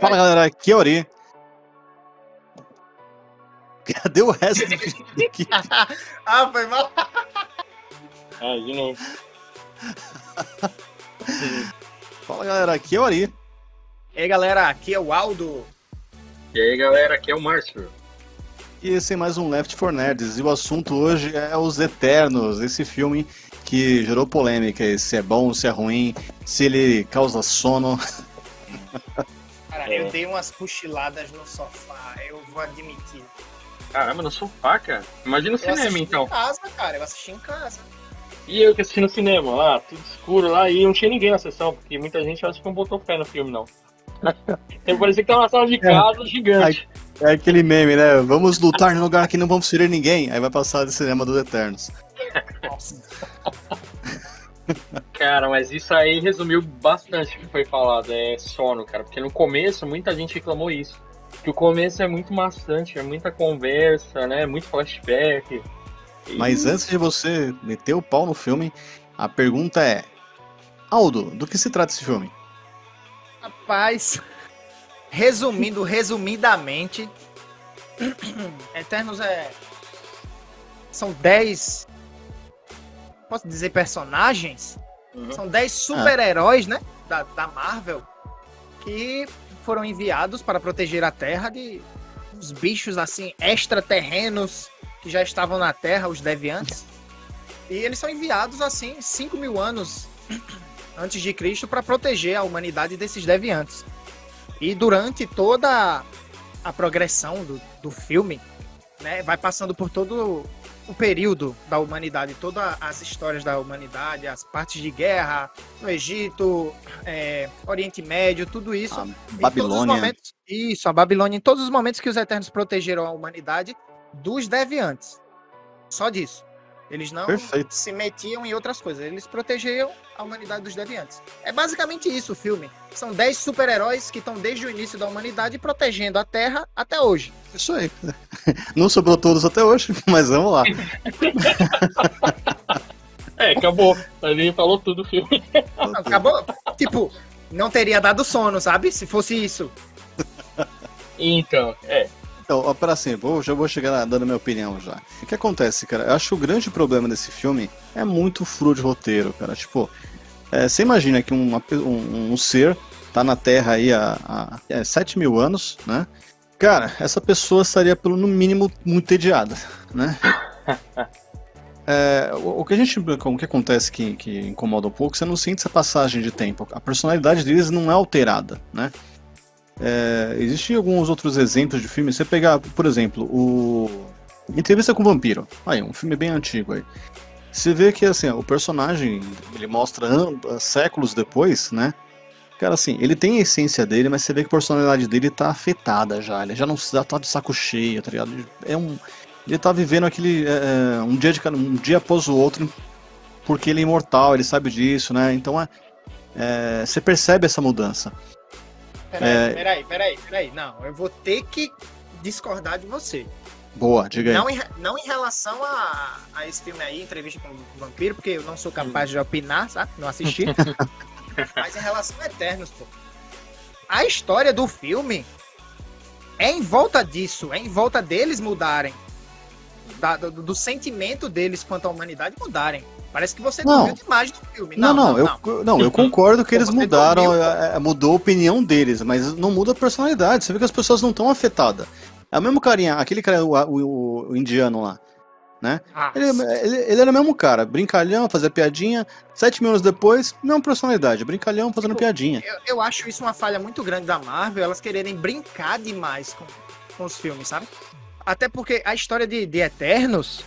Fala galera, aqui é Ori. Cadê o resto ah, foi mal. Ah, de novo. Fala galera, aqui é o Ori. E aí galera, aqui é o Aldo. E aí galera, aqui é o Márcio. E esse é mais um Left 4 Nerds. E o assunto hoje é Os Eternos, esse filme que gerou polêmica, se é bom, se é ruim, se ele causa sono. Cara, eu dei umas cochiladas no sofá, eu vou admitir. Caramba, no sofá, cara. Imagina o Eu cinema assisti então. em casa, cara, eu assisti em casa. E eu que assisti no cinema lá, tudo escuro lá, e não tinha ninguém na sessão, porque muita gente acho que não botou fé no filme, não. Então parecia que tava uma sala de casa gigante. É aquele meme, né? Vamos lutar num lugar que não vamos ferir ninguém. Aí vai passar de cinema dos Eternos. Nossa. Cara, mas isso aí resumiu bastante o que foi falado, é sono, cara. Porque no começo muita gente reclamou isso. Que o começo é muito maçante, é muita conversa, né? Muito flashback. E- Mas antes de você meter o pau no filme, a pergunta é: Aldo, do que se trata esse filme? Rapaz, resumindo, resumidamente, Eternos é. São 10. Posso dizer personagens? Uhum. São 10 super-heróis, né? Da, da Marvel. Que foram enviados para proteger a Terra de uns bichos assim, extraterrenos que já estavam na Terra, os deviantes. E eles são enviados assim, 5 mil anos antes de Cristo para proteger a humanidade desses deviantes. E durante toda a progressão do, do filme, né, vai passando por todo o período da humanidade, todas as histórias da humanidade, as partes de guerra no Egito, é, Oriente Médio, tudo isso. A Em todos os Babilônia. momentos- isso, a Babilônia, em todos os momentos que os Eternos protegeram a humanidade dos deviantes. Só disso. Eles não Perfeito. se metiam em outras coisas, eles protegiam a humanidade dos deviantes. É basicamente isso o filme. São 10 super-heróis que estão desde o início da humanidade protegendo a Terra até hoje. Isso aí. Não sobrou todos até hoje, mas vamos lá. É, acabou. Ali falou tudo o filme. Não, acabou. tipo, não teria dado sono, sabe? Se fosse isso. Então, é. Então, ó, para assim, vou, já vou chegar dando minha opinião já. O que acontece, cara? Eu acho que o grande problema desse filme é muito furo de roteiro, cara. Tipo, é, você imagina que uma um, um ser tá na Terra aí há, há é, 7 mil anos, né? Cara, essa pessoa estaria, pelo no mínimo, muito entediada, né? É, o, o que a gente, o que acontece que, que incomoda um pouco, você não sente essa passagem de tempo. A personalidade deles não é alterada, né? É, existem alguns outros exemplos de filmes. Você pegar, por exemplo, o Entrevista com o Vampiro. Aí, um filme bem antigo aí. Você vê que assim, o personagem ele mostra séculos depois, né? Cara, assim, ele tem a essência dele, mas você vê que a personalidade dele tá afetada já. Ele já não já tá de saco cheio, tá ligado? É um, ele tá vivendo aquele é, é, um dia de um dia após o outro, porque ele é imortal, ele sabe disso, né? Então é, é, você percebe essa mudança. Peraí, É. peraí, peraí, peraí. Não, eu vou ter que discordar de você. Boa, diga aí. Não em, não em relação a, a esse filme aí, Entrevista com o Vampiro, porque eu não sou capaz de opinar, sabe? Não assisti. Mas em relação a Eternos, pô. A história do filme é em volta disso, é em volta deles mudarem. Da- do, do sentimento deles quanto à humanidade mudarem. Parece que você Não. dormiu demais do filme. Não, não, eu, não, eu concordo que eles mudaram, é, é, mudou a opinião deles, mas não muda a personalidade. Você vê que as pessoas não estão afetadas. É o mesmo carinha, aquele cara, o, o- o indiano lá, né? Ah, Ele, ele, ele era o mesmo cara, brincalhão, fazia piadinha. Sete mil anos depois, mesma personalidade, brincalhão fazendo Tipo, piadinha. eu, eu acho isso uma falha muito grande da Marvel, elas quererem brincar demais com, com os filmes, sabe? Até porque a história de, de Eternos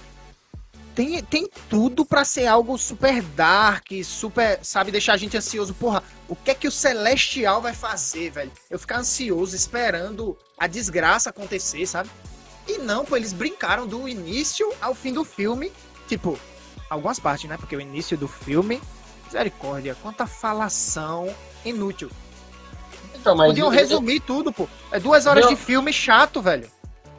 tem, tem tudo pra ser algo super dark, super, sabe, deixar a gente ansioso. Porra, o que é que o Celestial vai fazer, velho? Eu ficar ansioso esperando a desgraça acontecer, sabe? E não, pô, eles brincaram do início ao fim do filme. Tipo, algumas partes, né? Porque o início do filme, misericórdia, quanta falação inútil. Então, mas. Podiam resumir tudo, pô. É duas horas Não. de filme chato, velho.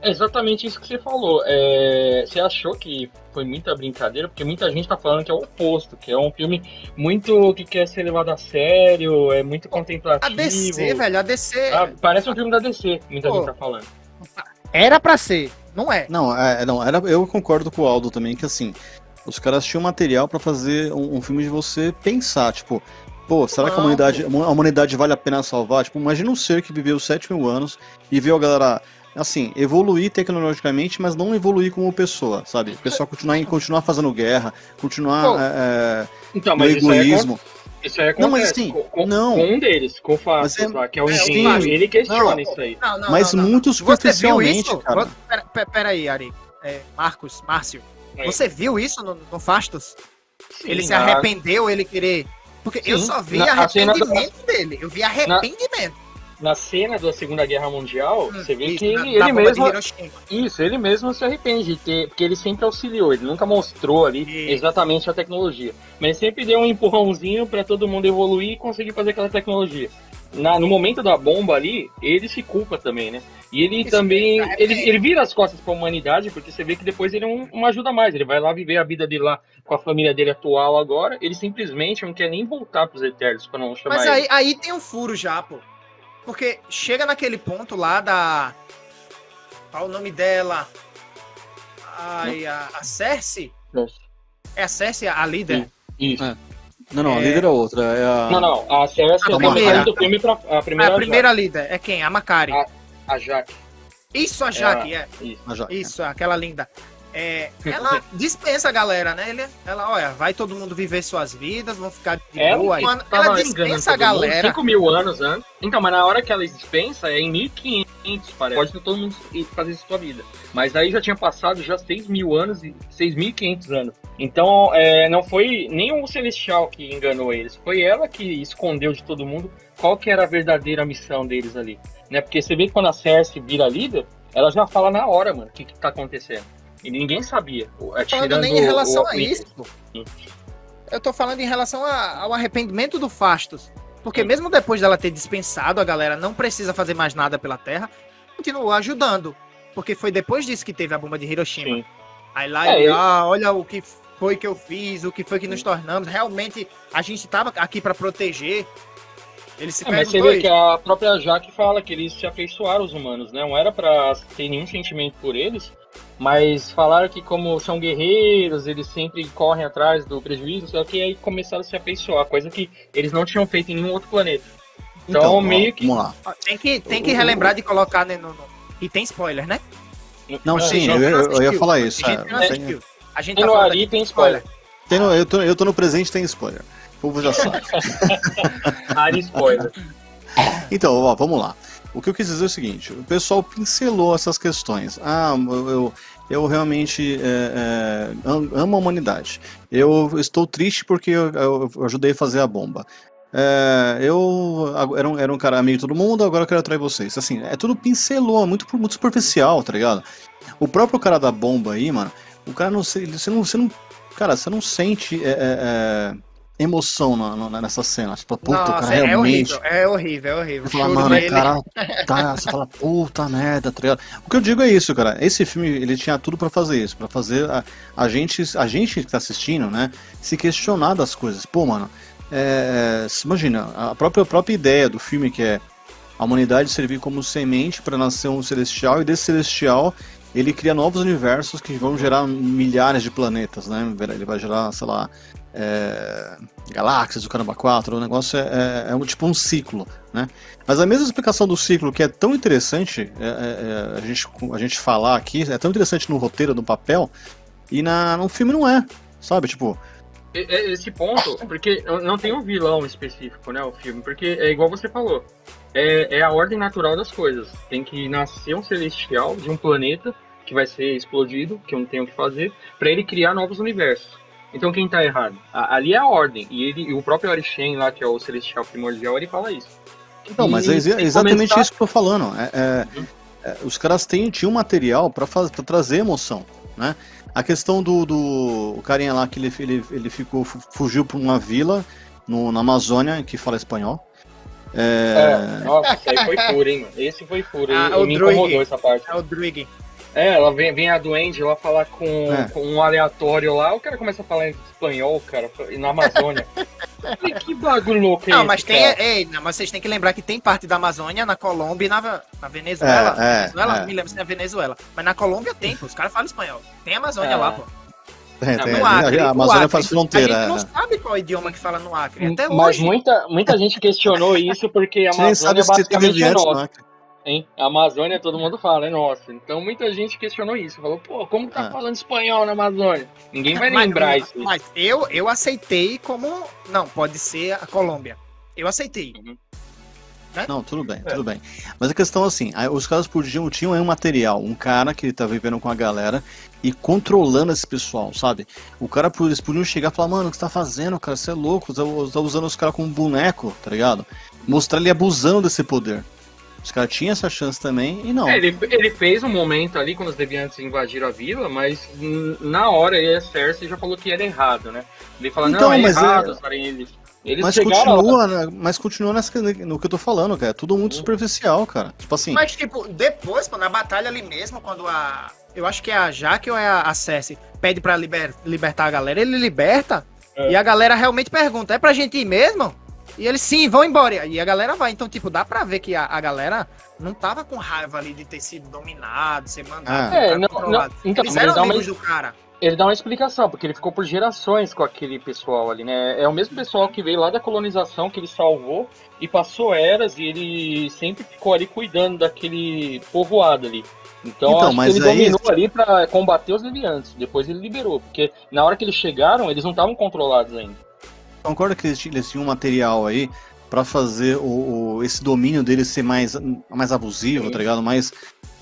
É exatamente isso que você falou. É, você achou que foi muita brincadeira, porque muita gente tá falando que é o oposto, que é um filme muito que quer ser levado a sério, é muito contemplativo. A DC, velho, a DC. Ah, parece um filme da DC, muita Pô. gente tá falando. Era pra ser, não é? Não, é, não era, eu concordo com o Aldo também, que assim, os caras tinham material pra fazer um, um filme de você pensar, tipo, pô, será que a humanidade, a humanidade vale a pena salvar? Tipo, imagina um ser que viveu 7 mil anos e viu a galera, assim, evoluir tecnologicamente, mas não evoluir como pessoa, sabe? O pessoal continuar, continuar fazendo guerra, continuar Pô. é, Então, no mas isso aí, egoísmo. acon- isso aí Não, mas acontece assim, com, não. com um deles, com o Fastos Mas é- que é o é, engenheiro, ele questiona Não. isso aí. Não, não, Mas não, não. muito Você viu superficialmente, isso? cara. Pera, pera, aí, Ari. É, Marcos, Márcio. Oi. Você viu isso no, no Fastos? Sim, ele se na- arrependeu, ele querer. Porque eu Sim, só vi na- a cena arrependimento dele. Eu vi arrependimento. Na cena da Segunda Guerra Mundial, você vê Hum, Isso, que na- ele, na ele de mesmo. Isso, ele mesmo se arrepende de ter. Porque ele sempre auxiliou, ele nunca mostrou ali Isso. exatamente a tecnologia. Mas sempre deu um empurrãozinho pra todo mundo evoluir e conseguir fazer aquela tecnologia. Na- no momento da bomba ali, ele se culpa também, né? E ele Isso, também. ele- Ele, ele vira as costas pra humanidade, porque você vê que depois ele não, não ajuda mais. Ele vai lá viver a vida dele lá com a família dele atual agora. Ele simplesmente não quer nem voltar pros Eternos pra não chamar Mas ele. aí, aí tem um furo já, pô. Porque chega naquele ponto lá da. Qual o nome dela? Ai, a, a Cersei? É a Cersei, a líder? Isso. É. Não, não, a É. líder é outra. É a... Não, não, a Cersei A é primeira. do filme pra. A A primeira, primeira líder é quem? A Macari. A- a Jaque. Isso, a Jaque, é. Isso. a Jaque. Isso, aquela linda. É, ela dispensa a galera, né? Ele, ela, olha, vai todo mundo viver suas vidas, vão ficar de Ela boa. tava ela dispensa a galera. 5 mil anos antes. Então, mas na hora que ela dispensa, é em 1500, parece. Pode todo mundo fazer isso sua vida. Mas aí já tinha passado já 6 mil anos e 6.500 anos. Então, é, não foi nem o Celestial que enganou eles. Foi ela que escondeu de todo mundo qual que era a verdadeira missão deles ali. Né? Porque você vê que quando a Cersei vira líder, ela já fala na hora, mano, o que, que tá acontecendo. E ninguém sabia. É, falando nem em relação o- a isso. Eu tô falando em relação a- ao arrependimento do Fastos. Porque Sim. mesmo depois dela ter dispensado, a galera não precisa fazer mais nada pela Terra, continuou ajudando. Porque foi depois disso que teve a bomba de Hiroshima. Sim. Aí lá É, ele- ah, olha o que foi que eu fiz, o que foi que nos tornamos. Realmente, a gente tava aqui pra proteger. Ele se É, mas você vê que a própria Jaque fala que eles se afeiçoaram aos humanos, né? Não era pra ter nenhum sentimento por eles, mas falaram que como são guerreiros, eles sempre correm atrás do prejuízo, só que aí começaram a se afeiçoar, coisa que eles não tinham feito em nenhum outro planeta. Então, ó, meio que... Vamos lá. Ó, Tem que, tem que relembrar de colocar né, no, no- E tem spoiler, né? Não, É, sim, eu, eu- eu ia falar isso. A gente é, não tem-. A gente Tem tá no Ari, tem spoiler. tem no- eu, tô, eu tô no presente, tem spoiler. O povo já sabe. Ari spoiler. Então, ó, vamos lá. O que eu quis dizer é o seguinte: o pessoal pincelou essas questões. Ah, eu, eu, realmente é, é, am- amo a humanidade. Eu estou triste porque eu, eu ajudei a fazer a bomba. É, eu era um, era um cara amigo de todo mundo, agora eu quero atrair vocês. Assim, é tudo pincelou, é muito, muito superficial, tá ligado? O próprio cara da bomba aí, mano, o cara não você não, você não, cara, você não sente é, é, é, emoção na- na- nessa cena. Tipo, puta, o cara é realmente. horrível, é horrível, é horrível. Você fala, mano, o cara tá. Você fala, puta merda, tá? O que eu digo é isso, cara. Esse filme, ele tinha tudo pra fazer isso, pra fazer a, a gente, a gente que tá assistindo, né, se questionar das coisas. Pô, mano, é, é, imagina, a própria, a própria ideia do filme que é a humanidade servir como semente pra nascer um celestial, e desse celestial ele cria novos universos que vão gerar milhares de planetas, né? Ele vai gerar, sei lá, é, galáxias, o caramba 4, o negócio é, é, é um, tipo um ciclo, né? Mas a mesma explicação do ciclo, que é tão interessante é, é, é, a, gente, a gente falar aqui, é tão interessante no roteiro, no papel, e na, no filme não é, sabe? Tipo, Esse ponto, porque não tem um vilão específico, né, o filme, porque é igual você falou, é, é a ordem natural das coisas. Tem que nascer um celestial de um planeta que vai ser explodido, que eu não tenho o que fazer, para ele criar novos universos. Então quem tá errado? A- ali é a ordem, e ele, e o próprio Arishem lá, que é o celestial primordial, ele fala isso. Então, mas é exatamente começar- isso que eu tô falando. É, é, Uhum. é, os caras têm, tinham material pra trazer emoção, né? A questão do, do o carinha lá que ele, ele, ele ficou, fu- fugiu pra uma vila no, na Amazônia que fala espanhol. É, É, nossa, isso aí foi furo, hein, mano. Esse foi furo. Ah, o me Druig. incomodou essa parte. É o Druig. É, ela vem, vem a Duende lá falar com, É. com um aleatório lá, o cara começa a falar em espanhol, cara, e na Amazônia. Que bagulho louco é Não, esse, mas tem. cara? Ei, não, mas vocês têm que lembrar que tem parte da Amazônia, na Colômbia e na, na Venezuela. É, é, Venezuela, é. não me lembro se é Venezuela. Mas na Colômbia tem, pô. Os caras falam espanhol. Tem Amazônia É. lá, pô. Tem, tem. No Acre, a Amazônia Acre. faz fronteira. A gente não é. sabe qual idioma que fala no Acre. Até Mas hoje. muita, muita gente questionou isso porque a Amazônia basicamente é nossa. É? hein? A Amazônia todo mundo fala, é nossa. Então muita gente questionou isso. Falou, pô, como tá Ah. falando espanhol na Amazônia? Ninguém vai Mas- lembrar isso. Mas eu, eu aceitei como. Não, pode ser a Colômbia. Eu aceitei. Não, tudo bem, É. tudo bem. Mas a questão é assim, os caras podiam, tinham aí um material, um cara que tá vivendo com a galera e controlando esse pessoal, sabe? O cara, eles podiam chegar e falar, mano, o que você tá fazendo, cara? Você é louco, você tá tá usando os caras como boneco, tá ligado? Mostrar ele abusando desse poder. Os caras tinham essa chance também e não. É, ele, ele fez um momento ali quando os deviantes invadiram a vila, mas na hora ele, a Cersei já falou que era errado, né? Ele fala, Então, não, é mas errado é- eles. Eles Mas lá. continua, né? mas continua nessa, no que eu tô falando, cara. É tudo muito superficial, cara. Tipo assim, Mas, tipo, depois, pô, na batalha ali mesmo, quando a. Eu acho que é a Jaque ou é a, a Cersei pede pra liber- libertar a galera, ele liberta É. e a galera realmente pergunta: é pra gente ir mesmo? E eles sim, vão embora. E a galera vai. Então, tipo, dá pra ver que a, a galera não tava com raiva ali de ter sido dominado, ser mandado. É, ficar não- controlado. não- então, eles eram dá uma- amigos do cara. Ele dá uma explicação, porque ele ficou por gerações com aquele pessoal ali, né? É o mesmo pessoal que veio lá da colonização, que ele salvou e passou eras e ele sempre ficou ali cuidando daquele povoado ali. Então, Então, acho que mas ele aí- dominou ali pra combater os deviantes. Depois ele liberou, porque na hora que eles chegaram, eles não estavam controlados ainda. Concorda que eles, ti- eles tinham um material aí pra fazer o, o- esse domínio deles ser mais, mais abusivo, Sim. tá ligado? Mais,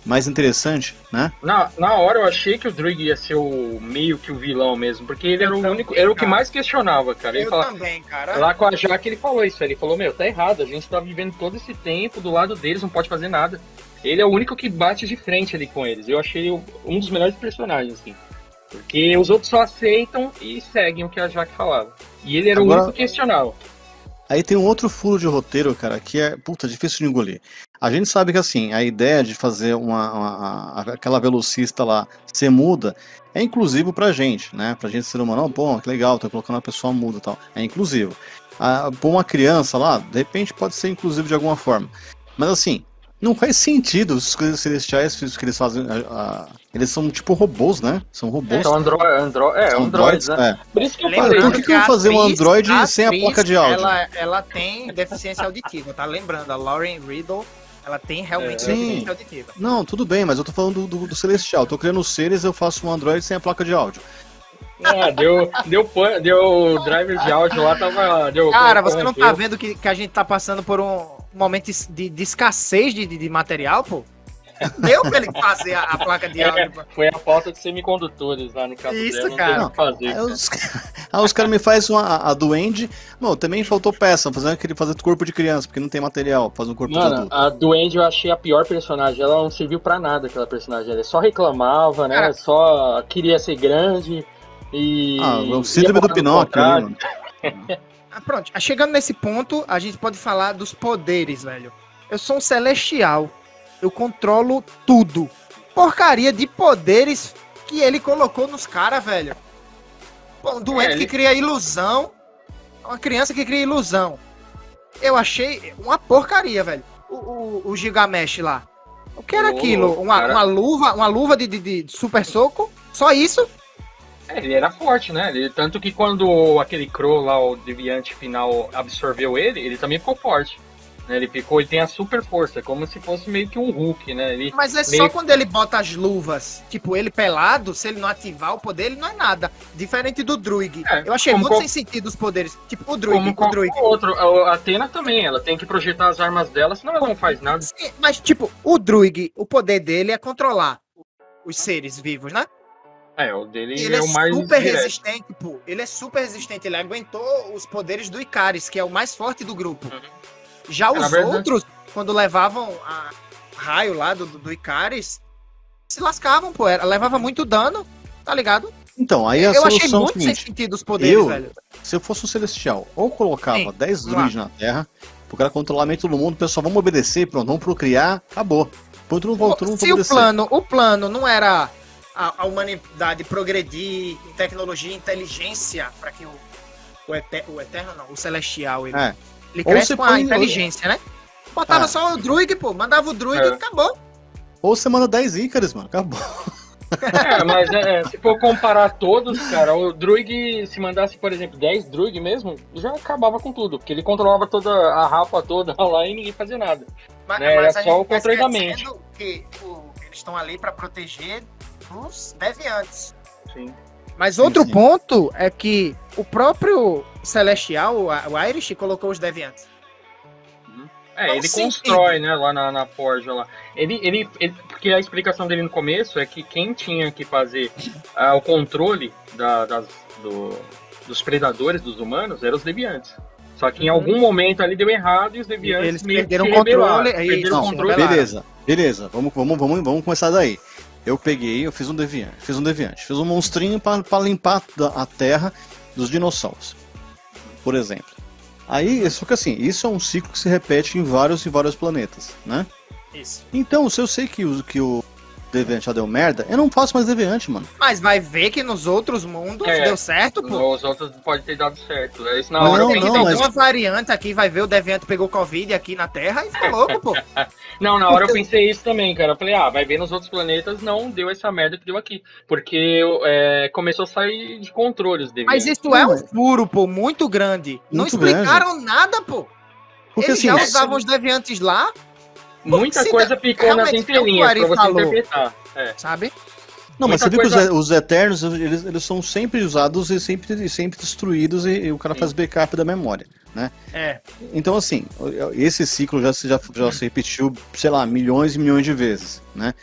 mais interessante, né? Na, na hora eu achei que o Druig ia ser o meio que o vilão mesmo, porque ele era o também, único, era o que cara. mais questionava, cara. Ele Eu falava, também, cara. Lá com a Jaque ele falou isso, ele falou, meu, tá errado, a gente tá vivendo todo esse tempo do lado deles, não pode fazer nada. Ele é o único que bate de frente ali com eles. Eu achei ele um dos melhores personagens, assim. Porque os outros só aceitam e seguem o que a Jaque falava. E ele era Agora- o único que questionava. Aí tem um outro furo de roteiro, cara, que é, puta, difícil de engolir. A gente sabe que, assim, a ideia de fazer uma, uma- aquela velocista lá ser muda é inclusivo pra gente, né? Pra gente ser humano, não, pô, que legal, tá colocando uma pessoa muda e tal. É inclusivo. Ah, pôr uma criança lá, de repente pode ser inclusivo de alguma forma. Mas, assim, não faz sentido os coisas celestiais os que eles fazem. ah, ah, eles são tipo robôs, né? São robôs. Então, Andro, Andro, é, São androids, né? é. Por isso que eu falei, por que que eu vou fazer um Android a sem a placa de áudio? Ela, ela tem deficiência auditiva, tá lembrando? A Lauren Riddle, ela tem realmente É. deficiência Sim. auditiva. Não, tudo bem, mas eu tô falando do, do- do Celestial. Tô criando seres, eu faço um Android sem a placa de áudio. ah, deu, deu, deu driver de áudio lá, tava. Deu, Cara, você não tá vendo que, que a gente tá passando por um momento de, de escassez de, de, de material, pô? Deu pra ele fazer a, a placa de áudio. É, foi a falta de semicondutores lá no caso Isso, dela, não cara. teve o que fazer. Aí os, aí os caras me fazem uma, a, a Duende. Não, também faltou peça, fazer aquele fazer corpo de criança, porque não tem material, faz um corpo de Mano, adulto. a Duende eu achei a pior personagem. Ela não serviu pra nada, aquela personagem. Ela só reclamava, né? Cara. Só queria ser grande e. Ah, o síndrome do Pinóquio, né, mano? Ah, pronto, ah, chegando nesse ponto, a gente pode falar dos poderes, velho. Eu sou um celestial. Eu controlo tudo. Porcaria de poderes que ele colocou nos caras, velho. Pô, um doente É, ele- que cria ilusão. Uma criança que cria ilusão. Eu achei uma porcaria, velho. O, o, o Gigamesh lá. O que era Ô, aquilo? Uma, uma luva, uma luva de, de, de super soco? Só isso? É, ele era forte, né? Ele- tanto que quando aquele Crow lá, o deviante final, absorveu ele, ele também ficou forte. né? Ele ficou, ele tem a super força, como se fosse meio que um Hulk, né? Ele, Mas é só quando ele bota as luvas, tipo, ele pelado, se ele não ativar o poder, ele não é nada. Diferente do Druig. É, eu achei muito qual- sem sentido os poderes. Tipo, o Druig, como o Druig. outro. A Atena também, ela tem que projetar as armas dela, senão ela não faz nada. Sim, Mas, tipo, o Druig, o poder dele é controlar os seres vivos, né? É, o dele ele é é o mais super direto. resistente, pô. Ele é super resistente. Ele aguentou os poderes do Icaris, que é o mais forte do grupo. Uhum. Já os verdade- outros, quando levavam a raio lá do, do, do Icaris, se lascavam, pô. Era, levava muito dano, tá ligado? Então, aí a eu achei solução é o muito sem seguinte: sentido os poderes, eu- velho. se eu fosse um Celestial, ou colocava Sim, 10 vamos lá. druids na Terra, pro cara controlar meio todo mundo, o pessoal, vamos obedecer, pronto, vamos procriar, acabou. Mundo, todo mundo Se o plano, o plano não era a, a humanidade progredir em tecnologia e inteligência para que o, o, Ete- o Eterno, não, o Celestial, ele, É. ele cresce com a inteligência, né? Botava Ah. só o Druig, pô, mandava o Druig É. e acabou. Ou você manda 10 Ícaros, mano. Acabou. É, mas é, se for comparar todos, cara, o Druig, se mandasse, por exemplo, 10 Druig mesmo, já acabava com tudo, porque ele controlava toda a rapa toda lá e ninguém fazia nada. Mas, É, era a só o tá controle da esquecendo Que o- eles estão ali para proteger os deviantes. Sim. Mas Sim, outro sim. ponto é que o próprio Celestial, o Irish, colocou os deviantes. É, Qual ele sentido? constrói, né, lá na, na forja lá. Ele, ele, ele- porque a explicação dele no começo é que quem tinha que fazer ah, o controle da- das, do- dos predadores, dos humanos, eram os deviantes. Só que em Uhum. algum momento ali deu errado e os deviantes Eles meio que perderam o controle, é perderam Não, controle. beleza, beleza. Vamos, vamos, vamos, vamos começar daí. Eu peguei, eu fiz um deviante, fiz um deviante, fiz um monstrinho pra pra limpar a terra dos dinossauros, por exemplo. Aí, só que assim, isso é um ciclo que se repete em vários e vários planetas, né? Isso. Então, se eu sei que o, que o deviante já deu merda, eu não faço mais deviante, mano. Mas vai ver que nos outros mundos É. deu certo, pô. Os outros pode ter dado certo. É Isso na Não, hora eu Tem pensei- não, alguma mas- variante aqui, vai ver o Deviante pegou Covid aqui na Terra e ficou louco, pô. Não, na hora eu pensei isso também, cara. Eu falei, ah, vai ver nos outros planetas, não deu essa merda que deu aqui. Porque é, começou a sair de controle os deviantes. Mas isso é um furo, pô, muito grande. Não Muito explicaram nada, pô. Porque Eles assim, já é- usavam os Deviantes lá, Muita coisa ficou nas é entrelinhas pra você falou. interpretar. É. sabe? Não, mas Muita você viu que os, os Eternos, eles, eles são sempre usados e sempre, e sempre destruídos e, e o cara Sim. faz backup da memória, né? É. Então, assim, esse ciclo já, se- já, já se repetiu, sei lá, milhões e milhões de vezes, né?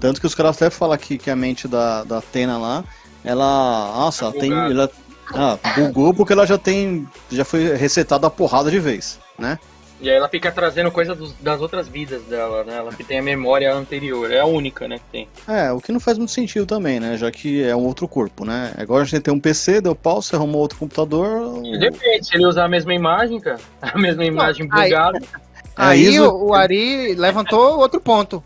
Tanto que os caras até falam que, que a mente da, da Atena lá, ela. Nossa, Tá ela tem. Ela, ah, bugou porque ela já tem. Já foi resetada a porrada de vez, né? E aí ela fica trazendo coisa dos- das outras vidas dela, né? Ela que tem a memória anterior. É a única, né, que tem. É, o que não faz muito sentido também, né? Já que é um outro corpo, né? Agora a gente tem um PC, deu pau, você arrumou outro computador. E Depende, se ele usar a mesma imagem, cara. A mesma imagem aí- bugada. É, Aí isso- o, o Ari levantou outro ponto.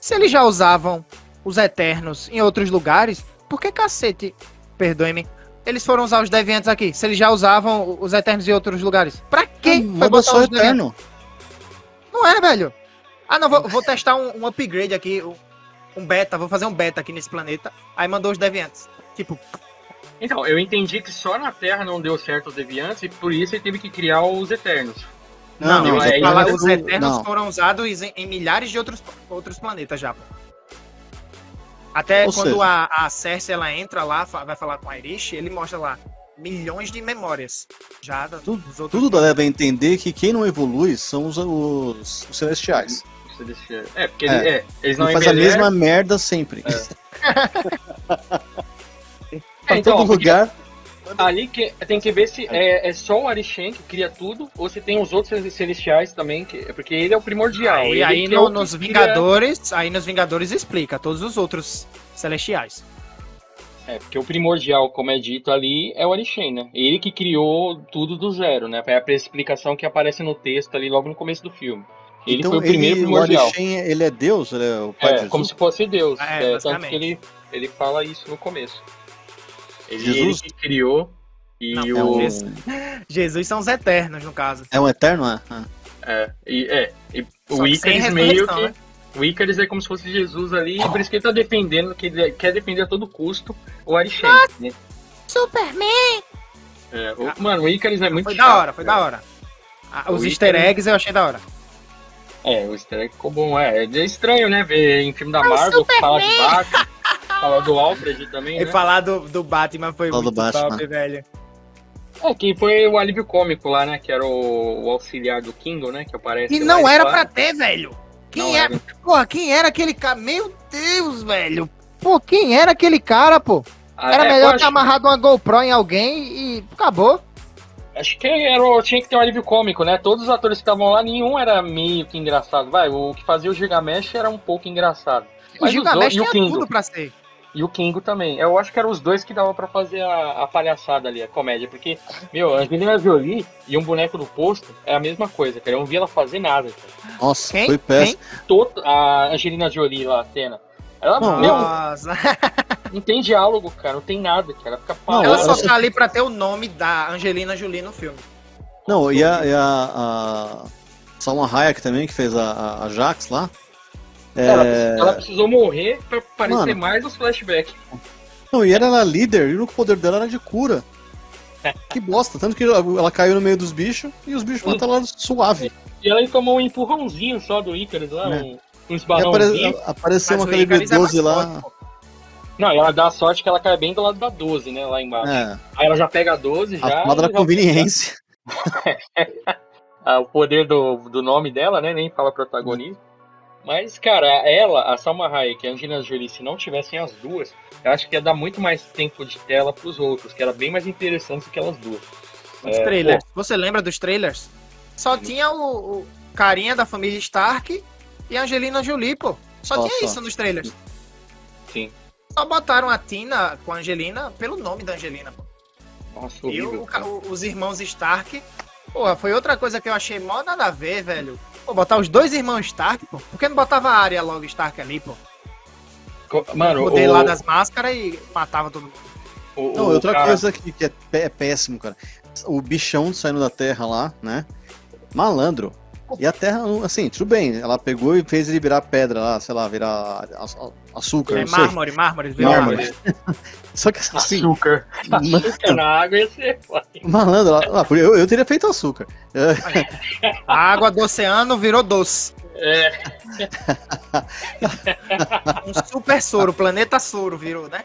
Se eles já usavam os Eternos em outros lugares, por que cacete, perdoe-me, eles foram usar os Deviantes aqui? Se eles já usavam os Eternos em outros lugares? Pra quê? Ah, foi botar só os? Eterno. Não é, velho. Ah, não, vou, vou testar um, um upgrade aqui, um, beta, vou fazer um beta aqui nesse planeta. Aí mandou os Deviantes. Tipo, Então, eu entendi que só na Terra não deu certo os deviantes e por isso ele teve que criar os Eternos. não, não, os, é, os Eternos não. foram usados em, em milhares de outros, outros planetas já, pô. Até Ou quando seja- a, a Cersei ela entra lá, vai falar com a Irish, ele mostra lá milhões de memórias já da- Tudo- dos outros. Tudo leva a entender que quem não evolui são os, os- os celestiais. É, porque É. ele- é, eles não Não faz a mesma merda sempre. pra então, todo lugar. Ali que tem que ver se é, é só o Arishem que cria tudo ou se tem os outros celestiais também, que, porque ele é o primordial. Aí, ele aí é no- o que nos cria- Vingadores, aí nos Vingadores explica todos os outros celestiais. É, porque o primordial, como é dito ali, é o Arishem, né? Ele que criou tudo do zero, né? É a explicação que aparece no texto ali logo no começo do filme. Ele então, foi o primeiro ele, o primordial. Arishem, ele é Deus? Ele é o pai de É, Jesus? como se fosse Deus. É, É, tanto que ele, ele fala isso no começo. Ele, Jesus? ele que criou e Não, o. É um, Jesus. São os Eternos, no caso. é um eterno, é? Ah. É, e, é, e o Icarus meio que. né? O Icarus é como se fosse Jesus ali, e por isso que ele tá defendendo, que ele quer defender a todo custo o Arishem. né? Superman! É, o- mano, o Icarus é muito Foi chato, da hora, foi cara. da hora. Ah, os O easter Icarus- eggs eu achei da hora. É, o easter egg ficou bom. É, é estranho, né? Ver em filme da É o Marvel, falar de Batman, falar do Alfred também, E né? falar do, do Batman foi muito Batman. top, velho. É, que foi o alívio cômico lá, né? Que era o, o auxiliar do Kindle, né? Que aparece E não era pra ter, velho. Quem Não era? era. Porra, quem era aquele cara? Meu Deus, velho. Pô, quem era aquele cara, pô? Ah, Era é, melhor ter amarrado uma GoPro em alguém e acabou. acho que era, tinha que ter um alívio cômico, né? Todos os atores que estavam lá, nenhum era meio que engraçado. Vai, o que fazia o Gilgamesh era um pouco engraçado. O Mas o tinha Kindle? tudo pra ser. E o Kingo também. Eu acho que eram os dois que dava pra fazer a, a palhaçada ali, a comédia. Porque, meu, a Angelina Jolie e um boneco do posto é a mesma coisa, cara. Eu não vi ela fazer nada, cara. Nossa, Quem? foi péssimo. Todo, a Angelina Jolie lá, a cena. Ela, Não, meu, Nossa. não tem diálogo, cara. Não tem nada, cara. Ela fica Não, Ela só tá ali pra ter o nome da Angelina Jolie no filme. Não, e a, e a, a Salma Hayek também, que fez a, a- a Jax lá. Ela, É... ela precisou morrer pra parecer Mano. mais os flashbacks. Não, e ela era líder, e o único poder dela era de cura. Que bosta, tanto que ela, ela caiu no meio dos bichos e os bichos mataram ela suave. E ela tomou um empurrãozinho só do Icarus lá, É. um, uns balãozinhos. apare- apareceu uma é mais KLB-12 lá. forte. Não, e ela dá a sorte que ela cai bem do lado da 12, né? Lá embaixo. É, Aí ela já pega a 12 já. a moda da já- conveniência. ah, o poder do, do nome dela, né? Nem fala protagonismo. Mas, cara, ela, a Salma Hayek e a Angelina Jolie, se não tivessem as duas, eu acho que ia dar muito mais tempo de tela pros outros, que era bem mais interessante que elas duas. Os É, trailers. Você lembra dos trailers? Só tinha o, o carinha da família Stark e a Angelina Jolie, pô. Só Só, tinha isso nos trailers. Sim. Só botaram a Tina com a Angelina pelo nome da Angelina, pô. Nossa, E horrível. o- ca- o- os irmãos Stark. Pô, foi outra coisa que eu achei mó nada a ver, velho. Pô, botar os dois irmãos Stark, pô. Por que não botava a área logo Stark ali, pô? Mano, O poder o, lá das máscaras e matava todo mundo. o- Não, o outra cara- coisa que, que é, é péssimo, cara. O bichão saindo da terra lá, né? Malandro. E a terra, assim, tudo bem, ela pegou e fez ele virar pedra lá, sei lá, virar a- a- açúcar, É mármore, mármore. virou Mármore. Só que assim, Açúcar. Ma- Açúcar na água ia ser foda. malandro, lá- lá, eu, eu teria feito açúcar. A água do oceano virou doce. É, Um super soro, planeta soro virou, né?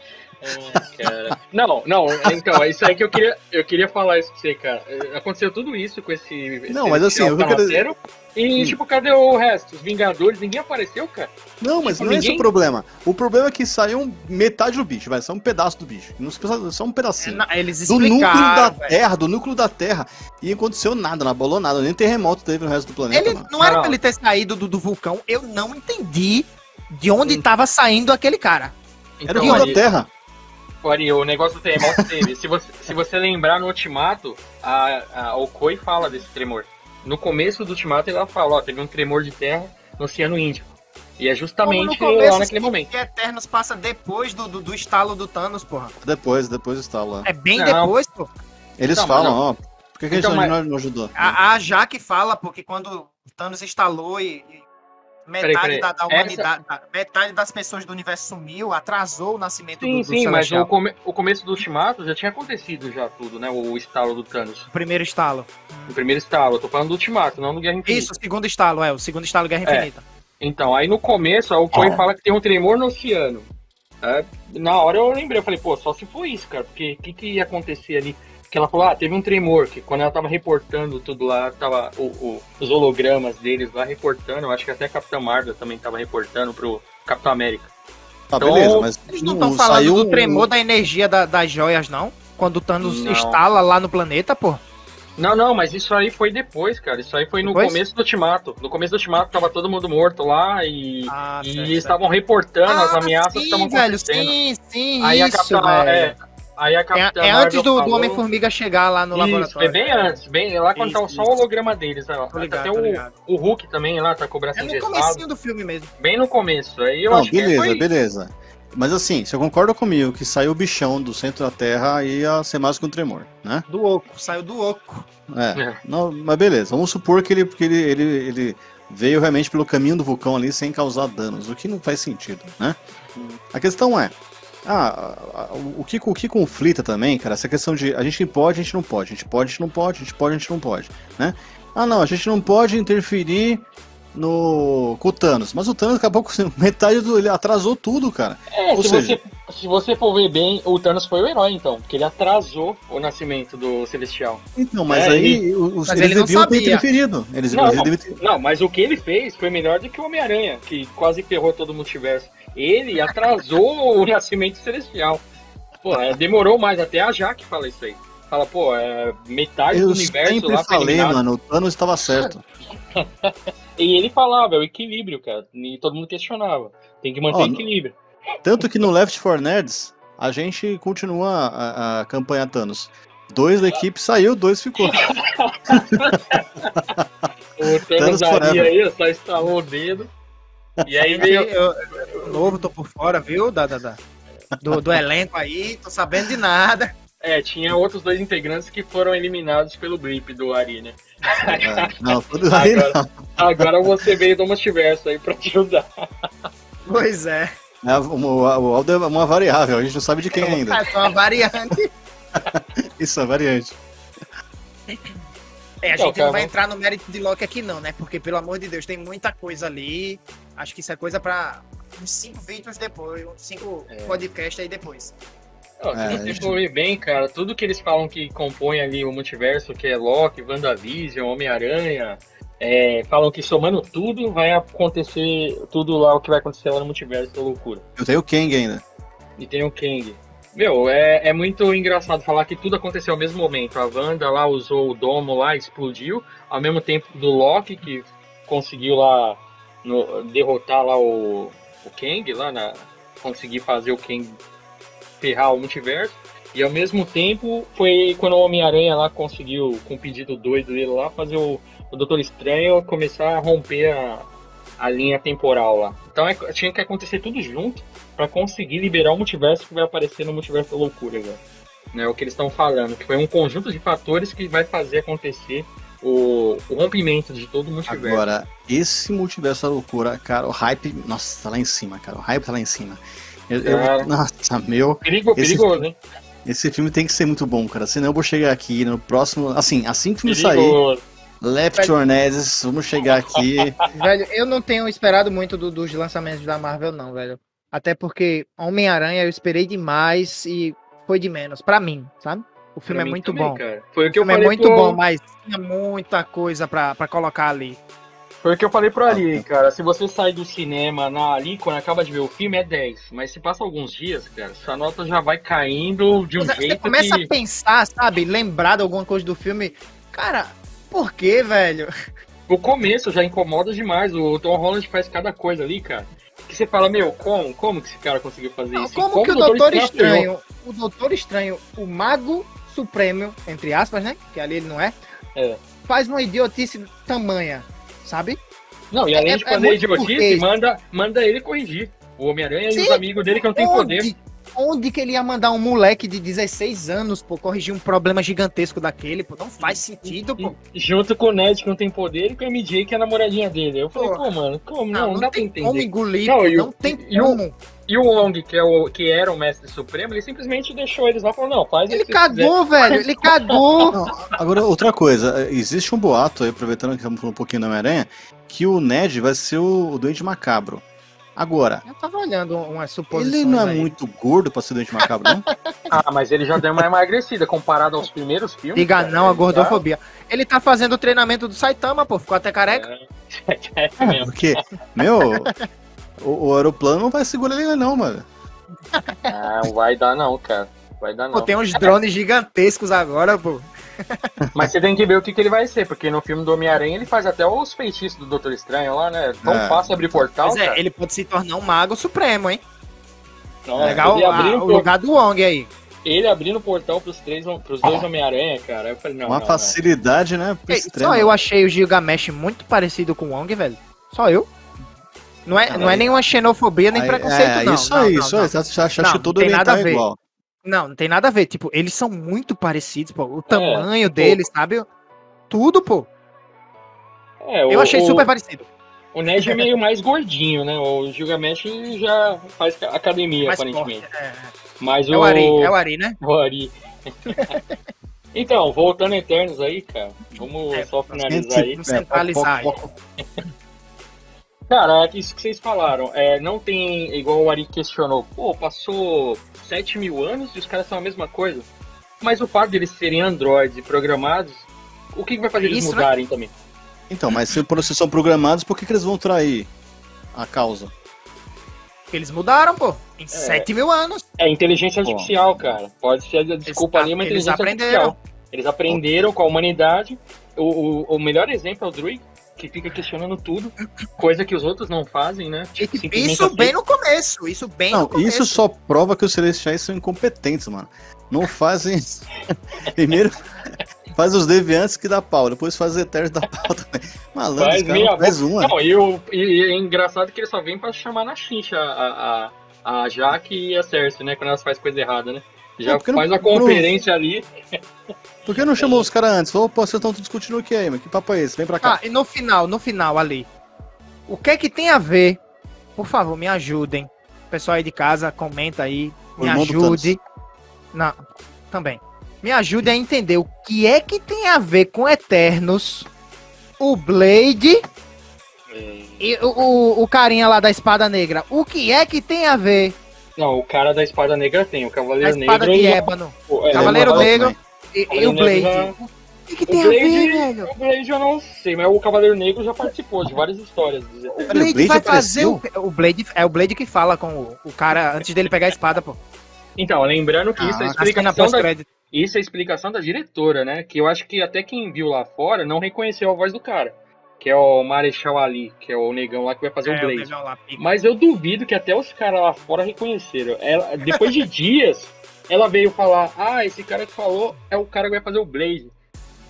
é. Não, não, então, é isso aí que eu queria, eu queria falar isso pra você, cara. Aconteceu tudo isso com esse. Não, mas assim, eu eu quero- E, Hum. tipo, cadê o resto? Os Vingadores? Ninguém apareceu, cara. Não, mas Tipo, não é esse ninguém- o problema. O problema é que saiu metade do bicho, vai, só um pedaço do bicho. Não se precisa, só um pedacinho. Não, Eles do núcleo da explicaram. Terra, do núcleo da Terra. E aconteceu nada, não abolou nada, nem terremoto teve no resto do planeta, Ele não era Não. pra ele ter saído do, do vulcão. Eu não entendi de onde Hum. tava saindo aquele cara. Era Então, o núcleo da Terra. Ari, o negócio do terremoto teve. Se você, se você lembrar no Ultimato, a, a Okoi fala desse tremor. No começo do Ultimato, ela fala: ó, teve um tremor de terra no Oceano Índico. E é justamente Como no começo, lá naquele sim, momento. Que Eternos passa depois do, do, do estalo do Thanos, porra. Depois, depois está lá. É bem Não. depois, pô. Eles Então, falam, não. ó, por que, que Então, a gente mas- não, não ajudou? A, a Jaque fala, porque quando o Thanos instalou e, e metade, Peraí, peraí. Da, da Essa- humanidade, da- metade das pessoas do universo sumiu, atrasou o nascimento Sim, do, do sim, mas o, come- o começo do Ultimato já tinha acontecido já tudo, né? O estalo do Thanos. O primeiro estalo. O primeiro estalo, eu tô falando do Ultimato, não do Guerra Infinita. Isso, o segundo estalo, é. O segundo estalo Guerra É. Infinita. Então, aí no começo a Okoi fala que tem um tremor no oceano. É, na hora eu lembrei, eu falei, pô, só se foi isso, cara, porque o que, que ia acontecer ali? Que ela falou, ah, teve um tremor, que quando ela tava reportando tudo lá, tava o- o- os hologramas deles lá reportando, eu acho que até a Capitã Marvel também tava reportando pro Capitão América. Tá, então, beleza, mas Eles não estão falando saiu do tremor da energia da- das joias, não? Quando o Thanos Não. instala lá no planeta, pô. Não, não, mas isso aí foi depois, cara. Isso aí foi no Depois? começo do Ultimato. No começo do Ultimato tava todo mundo morto lá e, Ah, e certo, estavam reportando as Ah, ameaças que sim, estavam velho, acontecendo. sim, sim, aí a isso, Capitã, velho. é, aí a É, Capitã é Marvel antes do, do Homem-Formiga chegar lá no Isso, laboratório. é bem antes, bem lá quando tá só o holograma deles. Lá. Ligado, até o, o Hulk também lá tá com o braço É no comecinho do filme mesmo. Bem no começo. Aí eu Não, acho que beleza, foi... beleza. Mas assim, você concorda comigo que saiu o bichão do centro da Terra ia ser mais que um tremor, né? Do oco, saiu do oco. É. É. Não, mas beleza, vamos supor que ele, porque ele, ele, ele veio realmente pelo caminho do vulcão ali sem causar danos, o que não faz sentido, né? A questão é, ah, o que, o que conflita também, cara, essa questão de a gente pode, a gente não pode, a gente pode, a gente não pode, a gente pode, a gente não pode, né? Ah, não, a gente não pode interferir no com o Thanos, mas o Thanos acabou com metade do ele atrasou tudo, cara. É, Ou se, seja- você, se você for ver bem, o Thanos foi o herói, então. Porque ele atrasou o nascimento do Celestial. Então, mas É, aí os, Mas eles ele não deviam ter sabia. interferido. Eles, Não, eles não. deviam ter- Não, mas o que ele fez foi melhor do que o Homem-Aranha, que quase ferrou todo o multiverso. Ele atrasou o nascimento celestial. Pô, é, demorou mais, até a Jaque fala isso aí. Fala, pô, é, metade Eu do universo sempre lá falei, mano, o Thanos estava certo. E ele falava, é o equilíbrio, cara. E todo mundo questionava. Tem que manter Ó, o equilíbrio. Tanto que no Left 4 Nerds, a gente continua a, a campanha Thanos. Dois da equipe saiu, dois ficou. O Thanos ali aí, só instalou o dedo. E aí veio. eu, eu- novo, tô por fora, viu? Da, da, da- do, do elenco aí, tô sabendo de nada. É, tinha outros dois integrantes que foram eliminados pelo blip do Ari, né? É, não, tudo aí não. Agora você veio do multiverso aí pra ajudar. Pois é. É, o, o, Aldo é uma variável, a gente não sabe de quem ainda. É uma variante. Isso é variante. É, a Então, gente cara, não vai entrar no mérito de Loki aqui não, né? Porque, pelo amor de Deus, tem muita coisa ali. Acho que isso é coisa pra uns cinco vídeos depois, uns cinco É. podcasts aí depois. Não, se É, você gente. for bem, cara, tudo que eles falam que compõe ali o multiverso, que é Loki, WandaVision, Homem-Aranha, é, falam que somando tudo vai acontecer tudo lá o que vai acontecer lá no multiverso da loucura. Eu tenho o Kang ainda. E tem o Kang. Meu, é, é muito engraçado falar que tudo aconteceu ao mesmo momento. A Wanda lá usou o domo lá, explodiu, ao mesmo tempo do Loki, que conseguiu lá no- derrotar lá o, o Kang, lá na, conseguir fazer o Kang ferrar o multiverso. E ao mesmo tempo foi quando o Homem-Aranha lá conseguiu, com o pedido doido dele lá, fazer o, o Doutor Estranho começar a romper a, a linha temporal lá. Então é- tinha que acontecer tudo junto pra conseguir liberar o multiverso que vai aparecer no multiverso da loucura, velho. Né, o que eles estão falando, que foi um conjunto de fatores que vai fazer acontecer o, o rompimento de todo o multiverso. Agora, esse multiverso da loucura, cara, o hype, nossa, tá lá em cima, cara. O hype tá lá em cima. Eu- eu- nossa, meu, Perigo, Esse- perigoso, hein? Esse filme tem que ser muito bom, cara. Senão eu vou chegar aqui no próximo. Assim, assim que o filme sair. Left or Nerds, vamos chegar aqui. velho, eu não tenho esperado muito do- dos lançamentos da Marvel, não, velho. Até porque Homem-Aranha eu esperei demais e foi de menos, pra mim, sabe? O filme Pra é muito também, bom. Cara. Foi o O que eu filme é falei muito pro- bom, mas tinha muita coisa pra, pra colocar ali. Foi o que eu falei pro Ali, cara. Se você sai do cinema na, ali, quando acaba de ver o filme, é 10. Mas se passa alguns dias, cara, sua nota já vai caindo de um Você, você jeito começa que... a pensar, sabe? Lembrar de alguma coisa do filme. Cara, por que, velho? O começo já incomoda demais. O Tom Holland faz cada coisa ali, cara. Que você fala, meu, como? Como que esse cara conseguiu fazer Não, isso? como, que o Doutor Doutor Estranho Estranho, o Doutor Estranho, o Mago Supremo, entre aspas, né? Que ali ele não é, É. faz uma idiotice tamanha, sabe? Não, e além É- de é fazer muito idiotice, manda, manda ele corrigir. O Homem-Aranha e os amigos dele que não tem poder. Onde, que ele ia mandar um moleque de 16 anos, pô, corrigir um problema gigantesco daquele, pô? Não faz sentido, pô. E- junto com o Ned que não tem poder e com a MJ que é a namoradinha dele. Eu falei, Pô. pô, mano, como? Não, Não, não, não dá pra tem entender. como engolir, Não, e o- não tem e o- como. E o Wong, que, é o, que era o mestre supremo, ele simplesmente deixou eles lá e falou, não, faz Ele o que vocês quiserem. cagou, velho, ele cagou. Não, agora, outra coisa, existe um boato, aí, aproveitando que estamos falando um pouquinho do Homem-Aranha, que o Ned vai ser o, o Doente Macabro. Agora, Eu tava olhando umas suposições ele não é aí. muito gordo pra ser Doente Macabro, não? Ah, mas ele já deu uma emagrecida comparado aos primeiros filmes. Diga cara, não a ele gordofobia. Ele tá fazendo o treinamento do Saitama, pô, ficou até careca. É, é mesmo. Porque, meu, o, o aeroplano não vai segurar ele não, mano. Não, vai dar não, cara. Vai dar Pô, não. tem uns drones gigantescos agora, pô. Mas você tem que ver o que, que ele vai ser, porque no filme do Homem-Aranha ele faz até os feitiços do Doutor Estranho lá, né? Tão É. fácil abrir portal, Mas é, cara. ele pode se tornar um mago supremo, hein? Legal ele, a- o por- lugar do Wong aí. ele abrindo o portal pros, três, pros dois Homem-Aranha, cara. Eu falei, não, Uma não, facilidade, né? Ei, só eu achei o Gilgamesh muito parecido com o Wong, velho. Só eu. Não é, Ah, não é nenhuma xenofobia nem Aí- preconceito, é, não. Isso não, aí, não, isso não. aí. Você acha, Não, que todo não tem nada oriental a é ver. igual. Não, não tem nada a ver. Tipo, eles são muito parecidos, pô. O tamanho deles, sabe? Tudo, pô. É, Eu o- achei o- super parecido. O Ned é meio mais gordinho, né? O Gilgamesh já faz academia, Mais aparentemente. forte. É, Mas é o... o Ari, é o Ari, né? o Ari. então, voltando a Eternos aí, cara. Vamos É, só finalizar aí. Vamos centralizar aí. Cara, é isso que vocês falaram. É, não tem, igual o Ari questionou, pô, passou 7 mil anos e os caras são a mesma coisa. Mas o fato deles serem androids e programados, o que, que vai fazer eles Isso, mudarem também? Então, mas se vocês são programados, por que, que eles vão trair a causa? Porque eles mudaram, pô. Em 7 mil anos. É inteligência Pô. artificial, cara. Pode ser a desculpa Eles- ali, uma eles inteligência aprenderam. artificial. Eles aprenderam com a humanidade. O, o, o melhor exemplo é o Druid. Que fica questionando tudo, coisa que os outros não fazem, né? Tipo, Isso bem no começo, isso bem no Não, começo. isso só prova que os celestiais são incompetentes, mano. Não fazem. Primeiro faz os deviantes que dá pau, depois faz os eternos dá pau também. Malandro, Faz cara não faz uma. Não, e, o- e é engraçado que ele só vem pra chamar na chincha a, a, a Jaque e a Cersei, né? Quando elas fazem coisa errada, né? Já É, porque não- faz a conferência ali. Por que não chamou os caras antes? Falou, pô, vocês estão discutindo o que aí, mano? Que papo é esse? Vem pra cá. Ah, e no final, no final ali. O que é que tem a ver? Por favor, me ajudem. Pessoal aí de casa, comenta aí. Me ajude. Não, também. Me ajude a entender o que é que tem a ver com Eternos, o Blade É, e o, o, o carinha lá da espada negra. O que é que tem a ver? Não, o cara da espada negra tem, o A Cavaleiro espada Negro. de ébano. Pô, é, Cavaleiro moral Negro também. e, e o Blade. O que, que O tem a Blade, ver, velho? o Blade eu não sei, mas o Cavaleiro Negro já participou de várias histórias. O o Blade Blade vai fazer o, o Blade é o Blade que fala com o, o cara antes dele pegar a espada, pô. Então, lembrando que isso é Ah, explicação da, pós-crédito. isso é explicação da diretora, né? Que eu acho que até quem viu lá fora não reconheceu a voz do cara. Que é o Marechal Ali, que é o negão lá que vai fazer o É, o pica. Mas eu duvido que até os caras lá fora reconheceram. Ela, depois de dias, ela veio falar: Ah, esse cara que falou é o cara que vai fazer o Blade.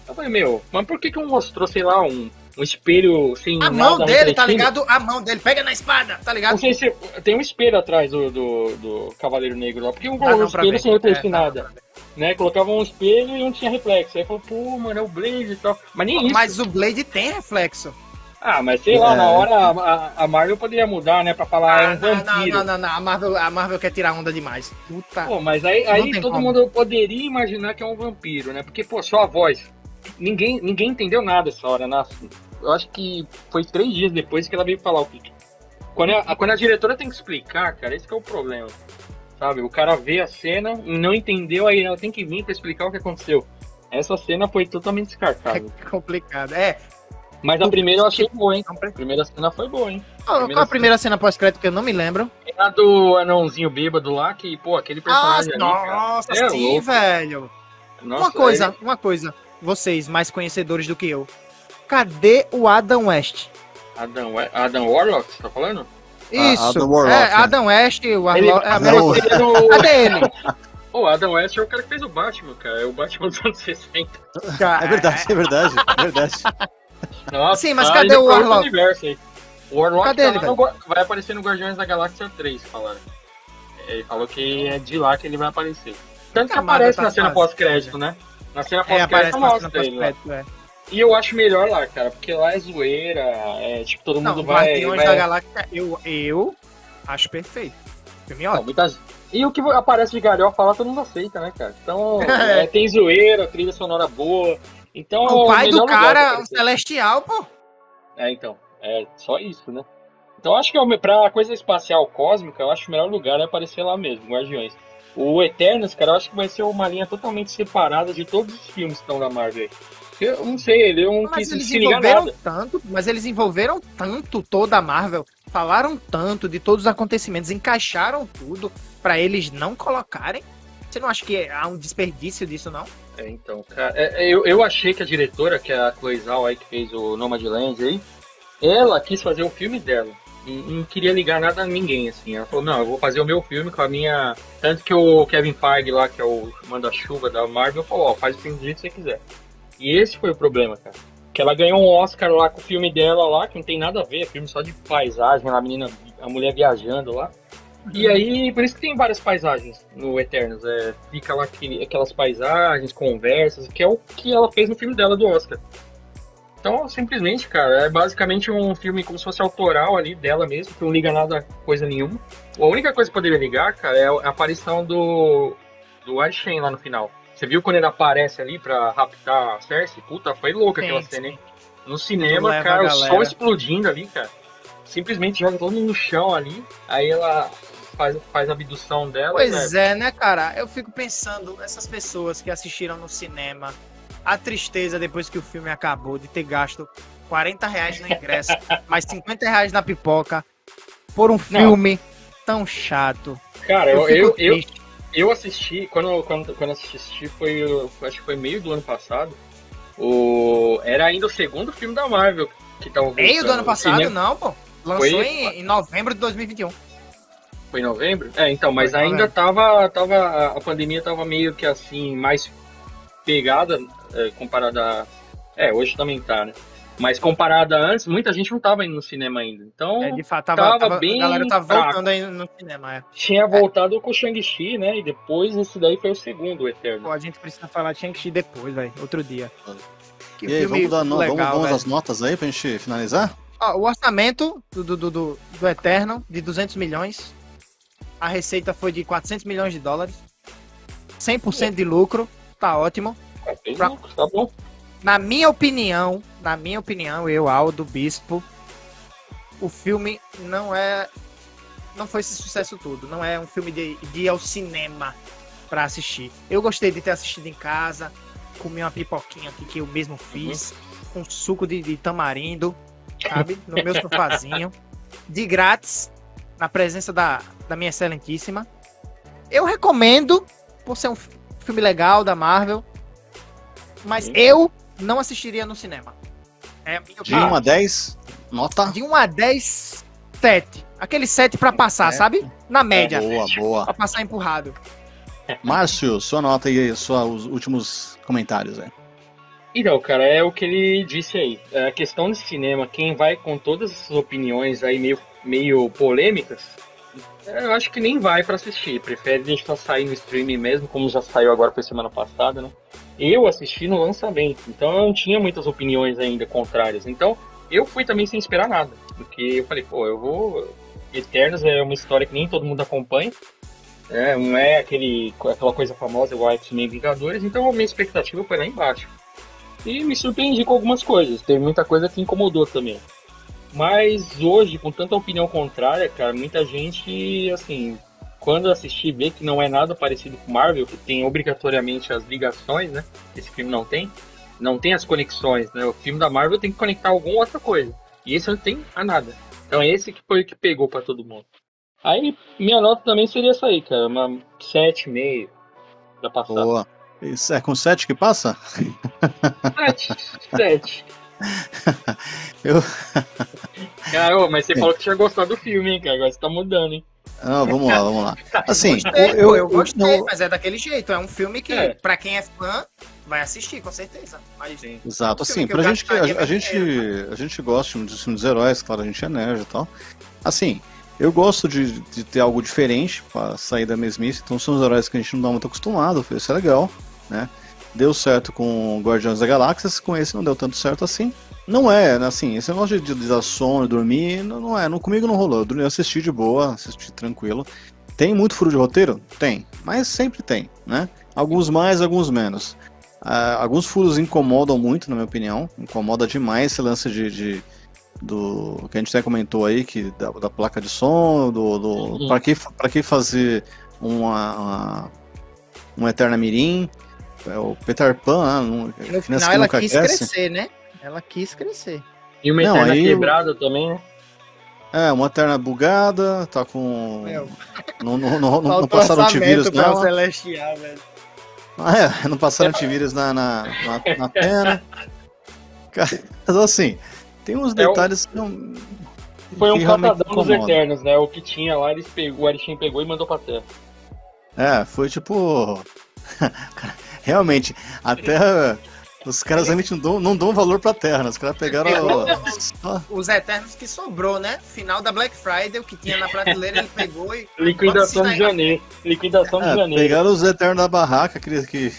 Eu falei, meu, mas por que que não mostrou, sei lá, um, um espelho sem A nada mão dele, tá ligado? A mão dele, pega na espada, tá Não ligado? sei se tem um espelho atrás do, do, do Cavaleiro Negro lá. Porque um um não espelho ver. sem refletir É, dá nada. não. Né? Colocava um espelho e um tinha reflexo. Aí falou, pô, mano, é o Blade e tal. Mas nem isso. Mas o Blade tem reflexo. Ah, mas sei lá, É. na hora a, a- Marvel poderia mudar, né? Pra falar, é um Ah, não, não, vampiro. não, não, não. A Marvel, a Marvel quer tirar onda demais. Puta. Pô, mas aí, aí todo como. mundo poderia imaginar que é um vampiro, né? Porque, pô, só a voz. Ninguém, ninguém entendeu nada essa hora, né? Eu acho que foi três dias depois que ela veio falar o que. Quando a, quando a diretora tem que explicar, cara, esse que é o problema. Sabe? O cara vê a cena e não entendeu, aí ela tem que vir pra explicar o que aconteceu. Essa cena foi totalmente descartada. É complicado. É. Mas a primeira eu achei boa, hein? A primeira cena foi boa, hein? Qual qual a primeira cena pós-crédito que eu não me lembro? É a do anãozinho bêbado lá, que, pô, aquele personagem ali, cara. nossa, é sim, louco. velho. Nossa, uma coisa, uma coisa. Vocês, mais conhecedores do que eu. Cadê o Adam West? é Adam, Adam Warlock, você tá falando? Isso. Adam Warlock, é, né? Adam West, o Ele, Warlock. É, ele Cadê ele? Pô, Adam West é o cara que fez o Batman, cara. É o Batman dos anos 60. É verdade, é verdade, é verdade. Nossa, Sim, mas cadê o Warlock? Universo aí. O Warlock Cadê tá ele, no vai aparecer no Guardiões da Galáxia 3, falaram. Ele falou que é de lá que ele vai aparecer. Tanto que aparece tá na cena pós-crédito, né? Na cena É, pós-crédito cena mostra ele lá. pós-crédito, é. E eu acho melhor lá, cara, porque lá é zoeira, é tipo, todo Não, mundo vai... Guardiões vai... da Galáxia, eu, eu acho perfeito. Filme ótimo. muitas- E o que aparece de galhofa lá, todo mundo aceita, né, cara? Então, É. é, tem zoeira, trilha sonora boa. Então, é O pai melhor do cara, um aparecer. celestial, pô. É, então. É só isso, né? Então acho que é o- pra coisa espacial cósmica, eu acho que o melhor lugar é aparecer lá mesmo, Guardiões. O Eternos, cara, eu acho que vai ser uma linha totalmente separada de todos os filmes que estão da Marvel. Eu não sei, ele não Mas quis eles se ligar nada. tanto, mas eles envolveram tanto toda a Marvel, falaram tanto de todos os acontecimentos, encaixaram tudo pra eles não colocarem. Você não acha que há um desperdício disso, não? É, então, cara, é, é, eu, eu achei que a diretora, que é a Chloe Zhao aí, que fez o Nomadland aí, ela quis fazer o filme dela. E não queria ligar nada a ninguém, assim. Ela falou, não, eu vou fazer o meu filme com a minha... Tanto que o Kevin Feige lá, que é o manda-chuva da Marvel, falou, ó, faz o filme do jeito que você quiser. E esse foi o problema, cara. Que ela ganhou um Oscar lá com o filme dela lá, que não tem nada a ver, é filme só de paisagem, a menina, a mulher viajando lá. E aí, por isso que tem várias paisagens no Eternos. É, fica lá aquele- aquelas paisagens, conversas, que é o que ela fez no filme dela do Oscar. Então, simplesmente, cara, é basicamente um filme como se fosse autoral ali dela mesmo, que não liga nada a coisa nenhuma. A única coisa que poderia ligar, cara, é a aparição do, do Arshen lá no final. Você viu quando ele aparece ali pra raptar a Cersei? Puta, foi louca aquela cena, hein? No cinema, cara, o sol explodindo ali, cara. Simplesmente joga todo mundo no chão ali. Aí ela faz, faz a abdução dela. Pois né? é, né, cara? Eu fico pensando, essas pessoas que assistiram no cinema, a tristeza depois que o filme acabou de ter gasto 40 reais no ingresso, mais 50 reais na pipoca, por um filme tão chato. Cara, eu, eu, eu. Eu assisti, quando, quando, quando assisti, foi, acho que foi meio do ano passado. O, era ainda o segundo filme da Marvel que estavam Meio do ano passado, Cinema- não, pô. Lançou Foi- em, em novembro de 2021. Foi em novembro? É, então, mas Foi ainda tava, tava. a- A pandemia tava meio que assim, mais pegada é, comparada a. É, hoje também tá, né? Mas comparada a antes, muita gente não tava indo no cinema ainda. Então, É, de fato, tava, tava tava- bem a galera tava fraco. voltando aí no cinema. É. tinha voltado com o Shang-Chi, né? E depois esse daí foi o segundo, o Eterno. Pô, a gente precisa falar de Shang-Chi depois, velho. Outro dia. Que E aí, vamos dar no- legal, vamos, vamos às notas aí pra gente finalizar? Ó, o orçamento do, do, do, do, Eterno, de 200 milhões. A receita foi de 400 milhões de dólares. 100% de lucro. Tá ótimo. Tá bem Pra- tá bom. Na minha opinião, na minha opinião, eu, Aldo Bispo, o filme não é. Não foi esse sucesso todo. Não é um filme de, de ir ao cinema pra assistir. Eu gostei de ter assistido em casa, comi uma pipoquinha aqui que eu mesmo fiz, com suco de, de tamarindo, sabe? No meu sofazinho. De grátis, na presença da, da minha excelentíssima. Eu recomendo, por ser um fi- filme legal da Marvel, mas Sim. eu não assistiria no cinema. É a minha De opinião. 1 a 10, nota. De 1 a 10, 7. Aquele 7 pra passar, É. sabe? Na média. Boa, boa. Pra passar empurrado. Márcio, sua nota aí, sua, os últimos comentários aí. Então, cara, é o que ele disse aí. É, A questão de cinema, quem vai com todas essas opiniões aí meio, meio polêmicas, é, eu acho que nem vai pra assistir. Prefere deixar sair no streaming mesmo, como já saiu agora foi semana passada, né? Eu assisti no lançamento, então eu não tinha muitas opiniões ainda contrárias. Então, eu fui também sem esperar nada. Porque eu falei, pô, eu vou. Eternos é uma história que nem todo mundo acompanha. É, não é aquele, aquela coisa famosa igual X-Men Vingadores, então a minha expectativa foi lá embaixo. E me surpreendi com algumas coisas. Teve muita coisa que incomodou também. Mas hoje, com tanta opinião contrária, cara, muita gente, assim, quando assistir vê que não é nada parecido com Marvel, que tem obrigatoriamente as ligações, né? Esse filme não tem. Não tem as conexões, né? O filme da Marvel tem que conectar alguma outra coisa. E esse não tem a nada. Então esse que foi o que pegou pra todo mundo. Aí, minha nota também seria essa aí, cara. Uma 7,5 da passada. Boa. Isso é com 7 que passa? 7. 7. Eu- Cara, ô, mas você falou que tinha gostado do filme, hein, cara? Agora você tá mudando, hein? Não, vamos lá, vamos lá. Assim, Gostei, eu, eu, eu gostei, não- mas é daquele jeito. É um filme que, É. pra quem é fã, vai assistir, com certeza. Mas, Sim. Exato, Um assim, pra gente que a, a gente a gente gosta de filmes dos heróis, claro, a gente é nerd e tal. Assim, eu gosto de, de ter algo diferente pra sair da mesmice, então são os heróis que a gente não dá muito acostumado, isso é legal, né? Deu certo com Guardiões da Galáxia, com esse não deu tanto certo assim. Não é, né, assim, esse negócio de, de dar sono, dormir, não, não é, não, comigo não rolou. Eu dormi- eu assisti de boa, assisti tranquilo. Tem muito furo de roteiro? Tem, mas sempre tem, né? Alguns mais, alguns menos. Ah, alguns furos incomodam muito, na minha opinião. Incomoda demais esse lance de, de- do que a gente até comentou aí, que da, da placa de som, do, do Uhum. para que para que fazer uma, uma um Eterna Mirim, é o Peter Pan, ah, não, no final ela quis cresce. crescer, né? Ela quis crescer. E uma Não, aí eu- quebrada também, né? É, uma Eterna bugada, tá com Meu, não, não, não, não, passaram antivírus pra nela. Celestial, velho. Ah, é, não passaram antivírus na, na, na, na. Cara, mas assim, tem uns É detalhes que não. Foi um catadão dos. Eternos, né? O que tinha lá, eles pegou, o Arishin pegou e mandou pra terra. É, foi tipo. Realmente, a Terra. Os caras realmente não dão, não dão valor pra Terra, né? Os caras pegaram. só- Os Eternos que sobrou, né? Final da Black Friday, o que tinha na prateleira, ele pegou e. Liquidação de janeiro. Liquidação de É, janeiro. pegaram os Eternos da barraca, que, que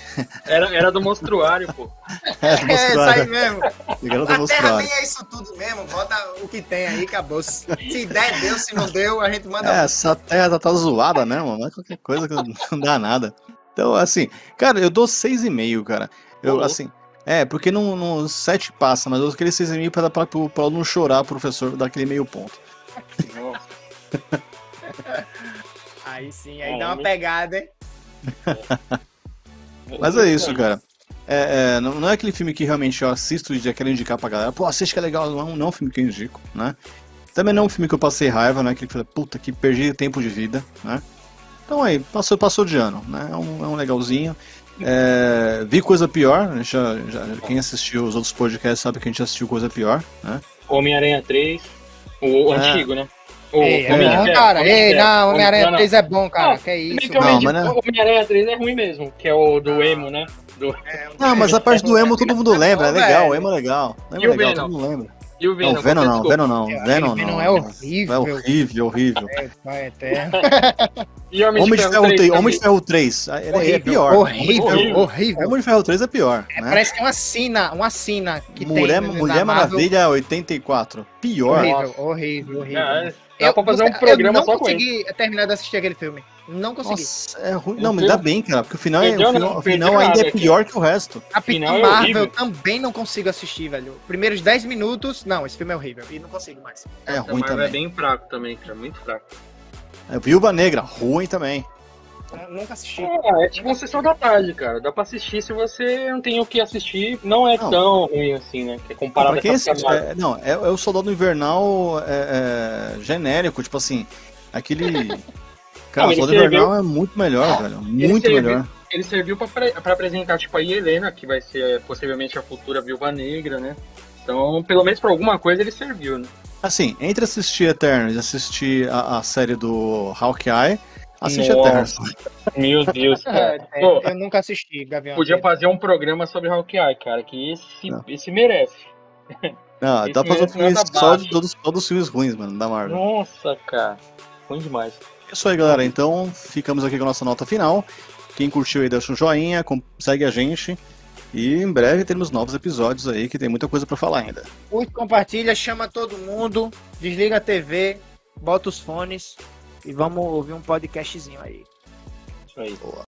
Era, era do monstruário, pô. é, É, isso aí mesmo. Pegaram da A Terra mostruário. nem é isso tudo mesmo. Bota o que tem aí, acabou. Se der, deu. Se não deu, a gente manda. É, essa terra tá, tá zoada mesmo, não é qualquer coisa que não dá nada. Então, assim, cara, eu dou 6,5, cara. Eu, assim, é, porque no, no 7 passa, mas eu aquele 6,5 pra, pra, pro, pro aluno chorar, o professor dar aquele meio ponto. Aí sim, aí dá uma pegada, hein? Mas é isso, cara. É, é, não, não é aquele filme que realmente eu assisto e já quero indicar pra galera. Pô, assiste que é legal. Não, não é um filme que eu indico, né? Também não é um filme que eu passei raiva, né? Aquele que eu falei, puta, que perdi tempo de vida, né? Então aí, passou, passou de ano, né? É um, é um legalzinho. É, vi coisa pior, já, já- quem assistiu os outros podcasts sabe que a gente assistiu coisa pior, né? Homem-Aranha 3, o, o É. antigo, né? O Ei, é bom, cara. Ei, não, Homem-Aranha Não, não. 3 é bom, cara. Não, que é isso, que o Não, mas é- Homem-Aranha 3 é ruim mesmo, que é o do emo, né? Do... Não, mas a parte do emo todo mundo lembra, é legal, o emo é legal. O emo o legal, todo mundo lembra. E o Venom? Não, Venom não. Venom não, É, Venom Venom não. é horrível. É horrível, horrível. É, vai eterno. E Homem, Homem de Ferro 3, 3 Homem de Ferro 3, ah, ele é pior. horrível, Horrível. horrível. Homem de Ferro 3 é pior, É, né? Parece que é uma sina, uma sina que Mulher, tem. na Mulher. Maravilha 84, pior. Horrível, horrível, horrível. Ah, dá pra fazer um você- programa eu só não com ele. consegui terminar de assistir aquele filme. Não consegui. Nossa, é ruim. Não, mas dá bem, cara, porque o final, é, o final, não, o final ainda é aqui. pior que o resto. A final Capitã é Marvel horrível. também não consigo assistir, velho. Primeiros 10 minutos, não, esse filme é horrível. E não consigo mais. É Capitã ruim Marvel também. É bem fraco também, cara, muito fraco. É, Viúva Negra, ruim também. Eu Nunca assisti. Ah, é tipo uma sessão da tarde, cara. Dá pra assistir se você não tem o que assistir. Não é Não. tão ruim assim, né? Que é comparado pra quem a é, não, é, é o Soldado Invernal é, é, genérico, tipo assim, aquele. Cara, Não, o Soldado serviu- Invernal é muito melhor, velho. Muito serviu- melhor. Ele serviu pra, pre- pra apresentar, tipo, a Helena, que vai ser possivelmente a futura Viúva Negra, né? Então, pelo menos pra alguma coisa ele serviu, né? Assim, entre assistir Eternos e assistir a, a série do Hawkeye, assiste Nossa. Eternos. Meu Deus, cara. É, Pô, eu nunca assisti, Gavião. podia Arqueiro. fazer um programa sobre Hawkeye, cara, que esse, Não. esse merece. Não, Esse dá pra fazer um filme nada só de todos, todos os filmes ruins, mano, da Marvel. Nossa, cara. Ruim demais. É isso aí, galera. Então, ficamos aqui com a nossa nota final. Quem curtiu aí, deixa um joinha, segue a gente. E em breve teremos novos episódios aí, que tem muita coisa pra falar ainda. Curte, compartilha, chama todo mundo, desliga a TV, bota os fones e vamos ouvir um podcastzinho aí. Isso aí. Boa.